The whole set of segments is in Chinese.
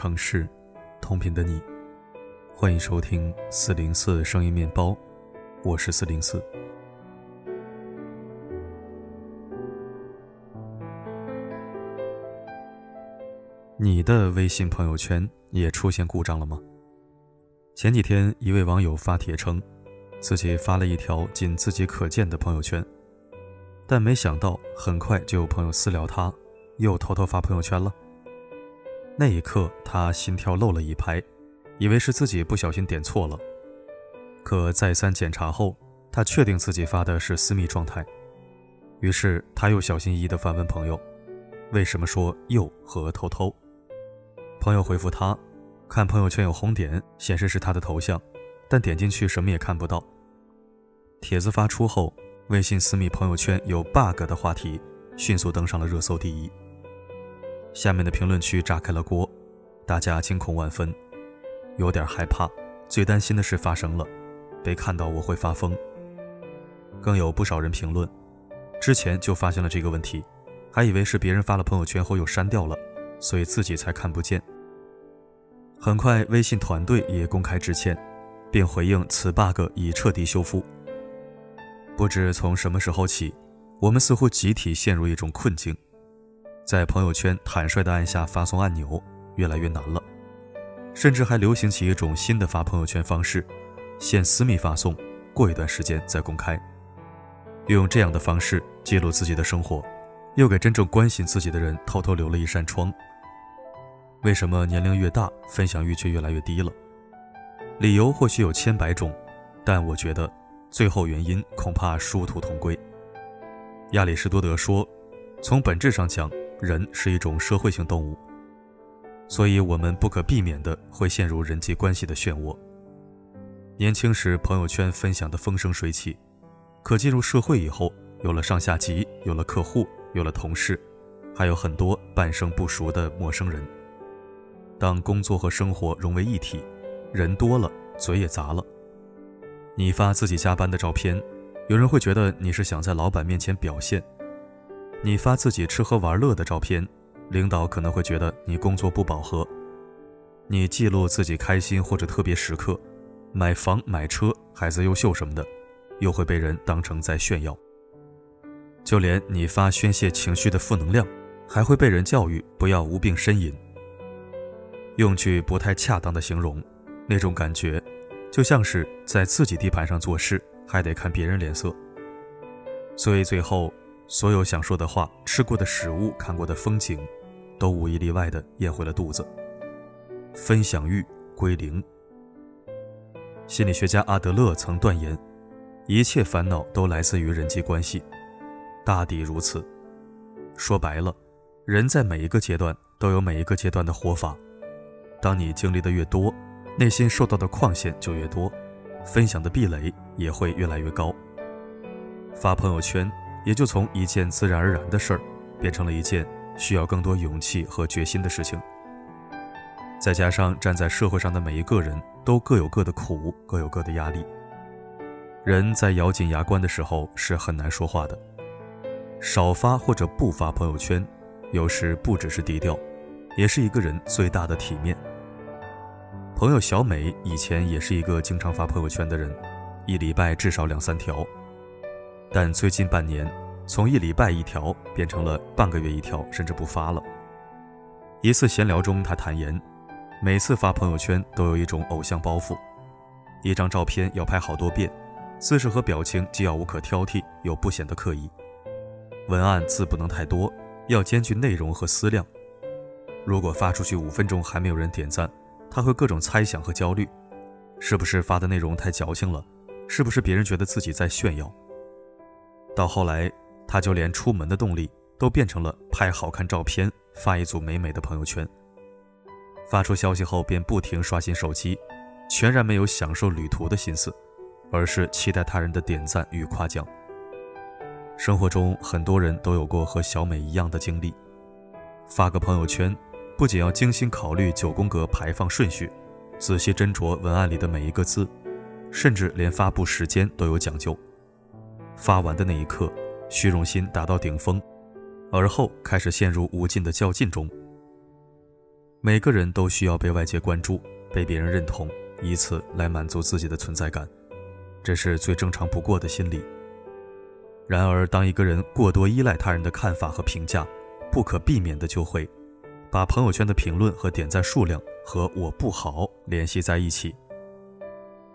城市，同频的你，欢迎收听四零四声音面包，我是四零四。你的微信朋友圈也出现故障了吗？前几天，一位网友发帖称，自己发了一条仅自己可见的朋友圈，但没想到很快就有朋友私聊他，又偷偷发朋友圈了。那一刻，他心跳漏了一拍，以为是自己不小心点错了。可再三检查后，他确定自己发的是私密状态。于是他又小心翼翼地反问朋友：“为什么说又和偷偷？”朋友回复他：“看朋友圈有红点，显示是他的头像，但点进去什么也看不到。”帖子发出后，微信私密朋友圈有 bug 的话题迅速登上了热搜第一。下面的评论区炸开了锅，大家惊恐万分，有点害怕，最担心的事发生了，被看到我会发疯。更有不少人评论，之前就发现了这个问题，还以为是别人发了朋友圈后又删掉了，所以自己才看不见。很快，微信团队也公开致歉，并回应此 bug 已彻底修复。不知从什么时候起，我们似乎集体陷入一种困境。在朋友圈坦率地按下发送按钮越来越难了，甚至还流行起一种新的发朋友圈方式：先私密发送，过一段时间再公开。又用这样的方式记录自己的生活，又给真正关心自己的人偷偷留了一扇窗。为什么年龄越大，分享欲却越来越低了？理由或许有千百种，但我觉得最后原因恐怕殊途同归。亚里士多德说：“从本质上讲。”人是一种社会性动物，所以我们不可避免的会陷入人际关系的漩涡。年轻时朋友圈分享的风生水起，可进入社会以后，有了上下级，有了客户，有了同事，还有很多半生不熟的陌生人。当工作和生活融为一体，人多了，嘴也杂了。你发自己加班的照片，有人会觉得你是想在老板面前表现。你发自己吃喝玩乐的照片，领导可能会觉得你工作不饱和；你记录自己开心或者特别时刻，买房买车、孩子优秀什么的，又会被人当成在炫耀。就连你发宣泄情绪的负能量，还会被人教育不要无病呻吟。用句不太恰当的形容，那种感觉，就像是在自己地盘上做事，还得看别人脸色。所以最后。所有想说的话、吃过的食物、看过的风景，都无一例外的咽回了肚子。分享欲归零。心理学家阿德勒曾断言，一切烦恼都来自于人际关系，大抵如此。说白了，人在每一个阶段都有每一个阶段的活法。当你经历的越多，内心受到的框限就越多，分享的壁垒也会越来越高。发朋友圈。也就从一件自然而然的事儿，变成了一件需要更多勇气和决心的事情。再加上站在社会上的每一个人都各有各的苦，各有各的压力。人在咬紧牙关的时候是很难说话的。少发或者不发朋友圈，有时不只是低调，也是一个人最大的体面。朋友小美以前也是一个经常发朋友圈的人，一礼拜至少两三条。但最近半年，从一礼拜一条变成了半个月一条，甚至不发了。一次闲聊中，他坦言，每次发朋友圈都有一种偶像包袱，一张照片要拍好多遍，姿势和表情既要无可挑剔，又不显得刻意，文案字不能太多，要兼具内容和思量。如果发出去五分钟还没有人点赞，他会各种猜想和焦虑，是不是发的内容太矫情了？是不是别人觉得自己在炫耀？到后来，他就连出门的动力都变成了拍好看照片，发一组美美的朋友圈。发出消息后，便不停刷新手机，全然没有享受旅途的心思，而是期待他人的点赞与夸奖。生活中，很多人都有过和小美一样的经历：发个朋友圈，不仅要精心考虑九宫格排放顺序，仔细斟酌文案里的每一个字，甚至连发布时间都有讲究。发完的那一刻，虚荣心达到顶峰，而后开始陷入无尽的较劲中。每个人都需要被外界关注，被别人认同，以此来满足自己的存在感，这是最正常不过的心理。然而，当一个人过多依赖他人的看法和评价，不可避免的就会把朋友圈的评论和点赞数量和我不好联系在一起。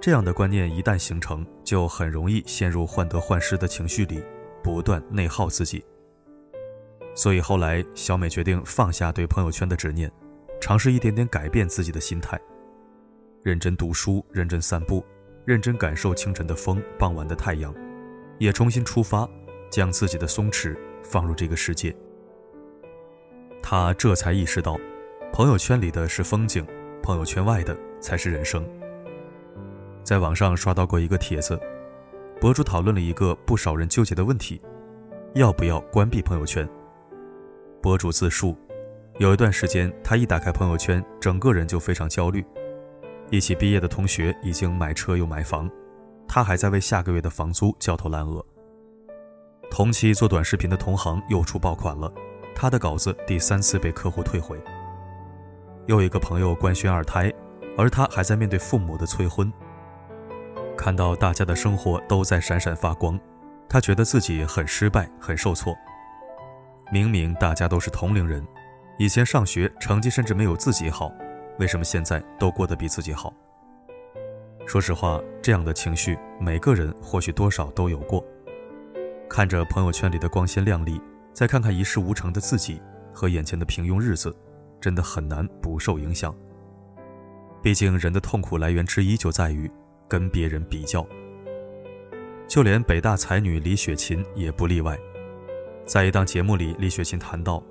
这样的观念一旦形成，就很容易陷入患得患失的情绪里，不断内耗自己。所以后来，小美决定放下对朋友圈的执念，尝试一点点改变自己的心态，认真读书，认真散步，认真感受清晨的风，傍晚的太阳，也重新出发，将自己的松弛放入这个世界。她这才意识到，朋友圈里的是风景，朋友圈外的才是人生。在网上刷到过一个帖子，博主讨论了一个不少人纠结的问题：要不要关闭朋友圈？博主自述，有一段时间，他一打开朋友圈，整个人就非常焦虑。一起毕业的同学已经买车又买房，他还在为下个月的房租焦头烂额。同期做短视频的同行又出爆款了，他的稿子第三次被客户退回。又一个朋友官宣二胎，而他还在面对父母的催婚。看到大家的生活都在闪闪发光，他觉得自己很失败，很受挫。明明大家都是同龄人，以前上学成绩甚至没有自己好，为什么现在都过得比自己好？说实话，这样的情绪每个人或许多少都有过。看着朋友圈里的光鲜亮丽，再看看一事无成的自己和眼前的平庸日子，真的很难不受影响。毕竟人的痛苦来源之一就在于跟别人比较，就连北大才女李雪琴也不例外。在一档节目里，李雪琴谈到，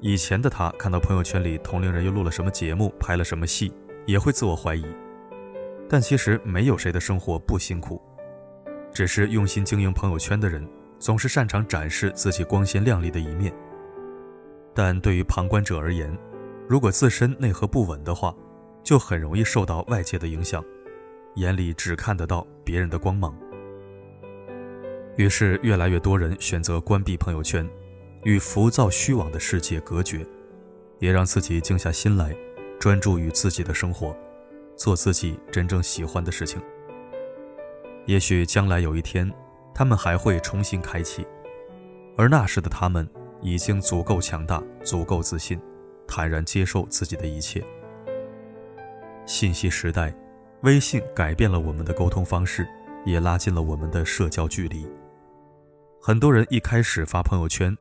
以前的她看到朋友圈里同龄人又录了什么节目、拍了什么戏，也会自我怀疑。但其实没有谁的生活不辛苦，只是用心经营朋友圈的人，总是擅长展示自己光鲜亮丽的一面。但对于旁观者而言，如果自身内核不稳的话，就很容易受到外界的影响，眼里只看得到别人的光芒。于是，越来越多人选择关闭朋友圈，与浮躁虚妄的世界隔绝，也让自己静下心来，专注于自己的生活，做自己真正喜欢的事情。也许将来有一天，他们还会重新开启，而那时的他们已经足够强大，足够自信，坦然接受自己的一切。信息时代，微信改变了我们的沟通方式，也拉近了我们的社交距离。很多人一开始发朋友圈，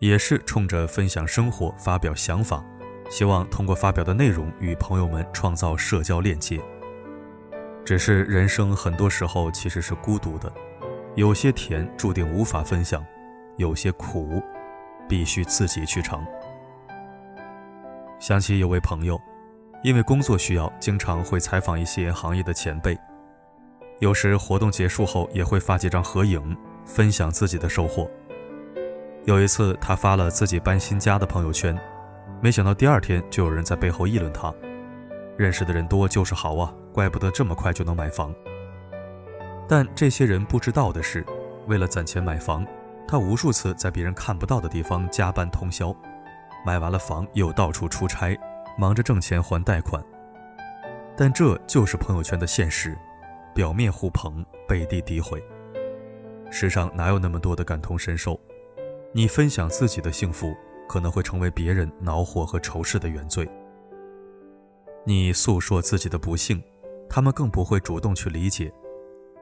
也是冲着分享生活、发表想法，希望通过发表的内容与朋友们创造社交链接。只是人生很多时候其实是孤独的，有些甜注定无法分享，有些苦必须自己去尝。想起有位朋友，因为工作需要，经常会采访一些行业的前辈，有时活动结束后也会发几张合影。分享自己的收获。有一次，他发了自己搬新家的朋友圈，没想到第二天就有人在背后议论他：“认识的人多就是好啊，怪不得这么快就能买房。”但这些人不知道的是，为了攒钱买房，他无数次在别人看不到的地方加班通宵，买完了房又到处出差，忙着挣钱还贷款。但这就是朋友圈的现实：表面互捧，背地诋毁。世上哪有那么多的感同身受？你分享自己的幸福，可能会成为别人恼火和仇视的原罪；你诉说自己的不幸，他们更不会主动去理解。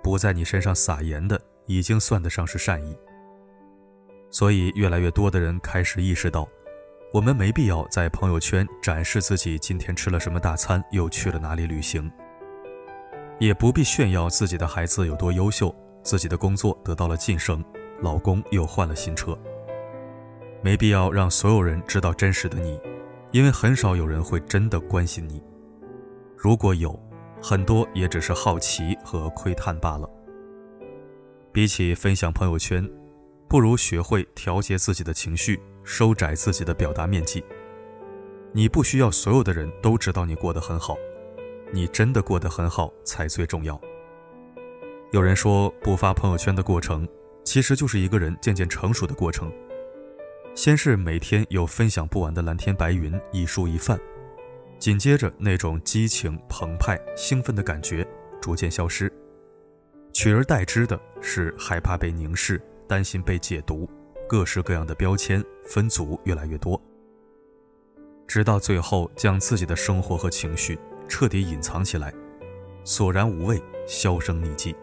不在你身上撒盐的，已经算得上是善意。所以，越来越多的人开始意识到，我们没必要在朋友圈展示自己今天吃了什么大餐，又去了哪里旅行，也不必炫耀自己的孩子有多优秀。自己的工作得到了晋升，老公又换了新车。没必要让所有人知道真实的你，因为很少有人会真的关心你。如果有，很多也只是好奇和窥探罢了。比起分享朋友圈，不如学会调节自己的情绪，收窄自己的表达面积。你不需要所有的人都知道你过得很好，你真的过得很好才最重要。有人说，不发朋友圈的过程，其实就是一个人渐渐成熟的过程。先是每天有分享不完的蓝天白云，一蔬一饭，紧接着那种激情澎湃、兴奋的感觉逐渐消失，取而代之的是害怕被凝视、担心被解读，各式各样的标签分组越来越多，直到最后将自己的生活和情绪彻底隐藏起来，索然无味，销声匿迹。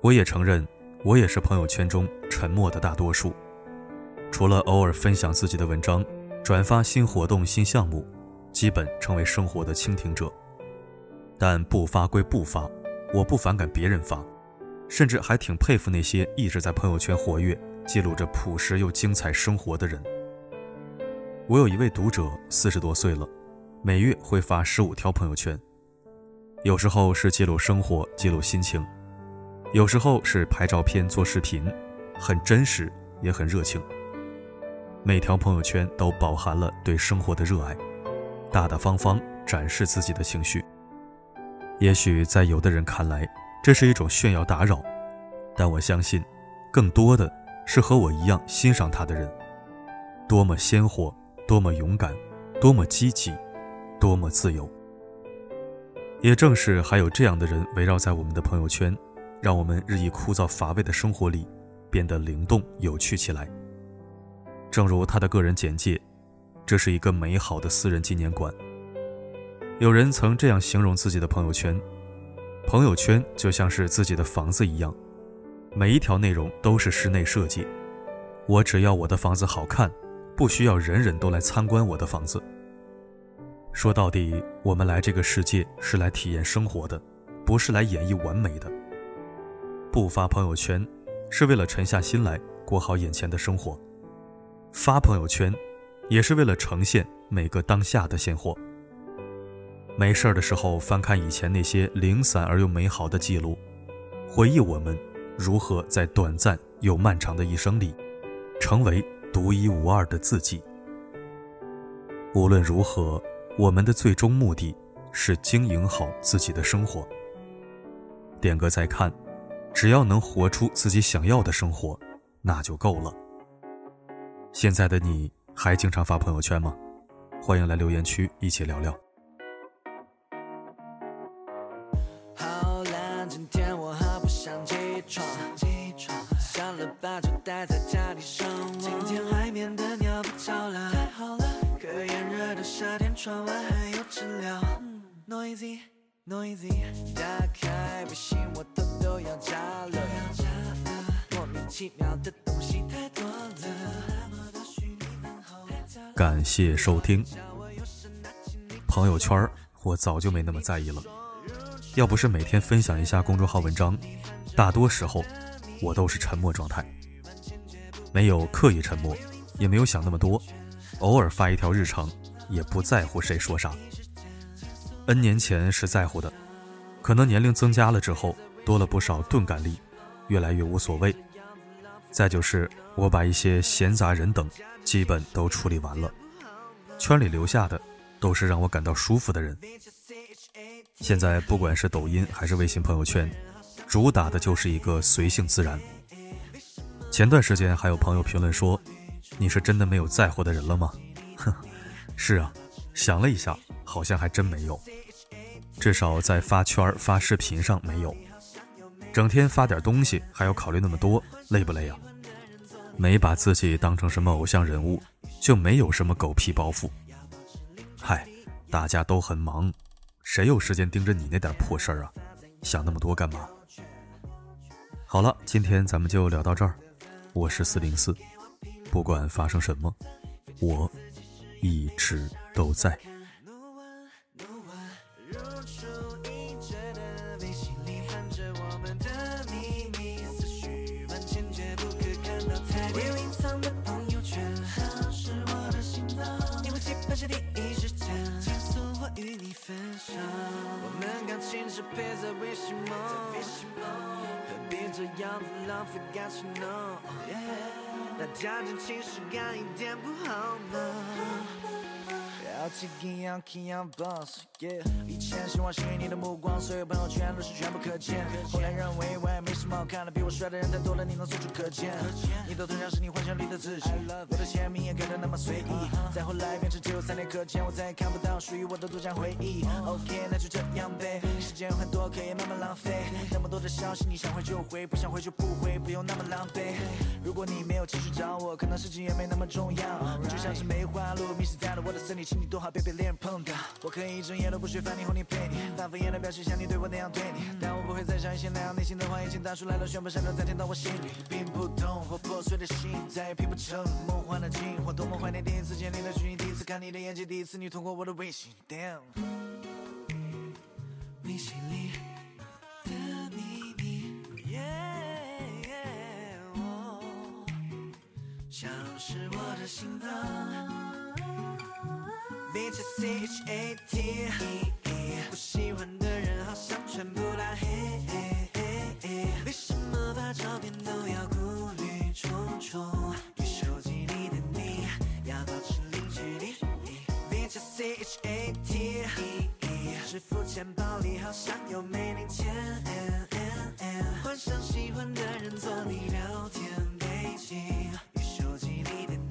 我也承认，我也是朋友圈中沉默的大多数，除了偶尔分享自己的文章、转发新活动、新项目。基本成为生活的倾听者，但不发归不发，我不反感别人发，甚至还挺佩服那些一直在朋友圈活跃、记录着朴实又精彩生活的人。我有一位读者，四十多岁了，每月会发十五条朋友圈，有时候是记录生活、记录心情，有时候是拍照片、做视频，很真实，也很热情。每条朋友圈都饱含了对生活的热爱。大大方方展示自己的情绪，也许在有的人看来，这是一种炫耀打扰，但我相信，更多的是和我一样欣赏他的人。多么鲜活，多么勇敢，多么积极，多么自由。也正是还有这样的人围绕在我们的朋友圈，让我们日益枯燥乏味的生活里变得灵动有趣起来。正如他的个人简介。这是一个美好的私人纪念馆。有人曾这样形容自己的朋友圈：朋友圈就像是自己的房子一样，每一条内容都是室内设计。我只要我的房子好看，不需要人人都来参观我的房子。说到底，我们来这个世界是来体验生活的，不是来演绎完美的。不发朋友圈，是为了沉下心来过好眼前的生活；发朋友圈。也是为了呈现每个当下的鲜活。没事儿的时候翻看以前那些零散而又美好的记录，回忆我们如何在短暂又漫长的一生里，成为独一无二的自己。无论如何，我们的最终目的是经营好自己的生活。点个再看，只要能活出自己想要的生活，那就够了。现在的你。还经常发朋友圈吗？欢迎来留言区一起聊聊。上网。今天外面的鸟不叫了，太好了，可炎热的夏天，窗外还有知了。Noisy noisy，打开微信，我偷偷要加了，莫名其妙的东西太多了。感谢收听。朋友圈我早就没那么在意了。要不是每天分享一下公众号文章，大多时候我都是沉默状态。没有刻意沉默，也没有想那么多，偶尔发一条日常，也不在乎谁说啥。N 年前是在乎的，可能年龄增加了之后，多了不少钝感力，越来越无所谓。再就是我把一些闲杂人等。基本都处理完了，圈里留下的都是让我感到舒服的人。现在不管是抖音还是微信朋友圈，主打的就是一个随性自然。前段时间还有朋友评论说：“你是真的没有在乎的人了吗？”哼，是啊，想了一下，好像还真没有，至少在发圈发视频上没有。整天发点东西还要考虑那么多，累不累啊？没把自己当成什么偶像人物，就没有什么狗屁包袱。嗨，大家都很忙，谁有时间盯着你那点破事儿啊？想那么多干嘛？好了，今天咱们就聊到这儿。我是四零四，不管发生什么，我一直都在。分手，我们感情是摆在微信么？何必这样子浪费感情呢？那讲真情实感一点不好吗？It young, king young boss, yeah。以前希望吸引你的目光，所有朋友圈都是全部可见。后来认为我也没什么好看的，比我帅的人太多了，你能随处可见。你的头像是你幻想里的自己，我的签名也改得那么随意。再后来变成只有三天可见，我再也看不到属于我的独家回忆。OK，那就这样呗，时间有很多，可以慢慢浪费。那么多的消息，你想回就回，不想回就不回，不用那么狼狈。如果你没有继续找我，可能事情也没那么重要。你就像是梅花鹿迷失在了我的森林，请你多好别被恋人碰到。我可以一整夜都不睡，烦你哄你陪你，反复演的表现像你对我那样对你，但我不会再像以前那样内心的话已经打出来了，全部闪留在天到我心里，并不懂或破碎的心再也拼不成梦幻的景，我多么怀念第一次见你的距离，第一次看你的眼睛，第一次你通过我的微信，Damn，微信里的秘密，Yeah，哦像是我的心脏。V J C H A T，不喜欢的人好像全部拉黑。为什么发照片都要顾虑重重？与手机里的你要保持零距离。V J C H A T，支付钱包里好像有没零钱。幻想喜欢的人做你聊天背景，与手机里的。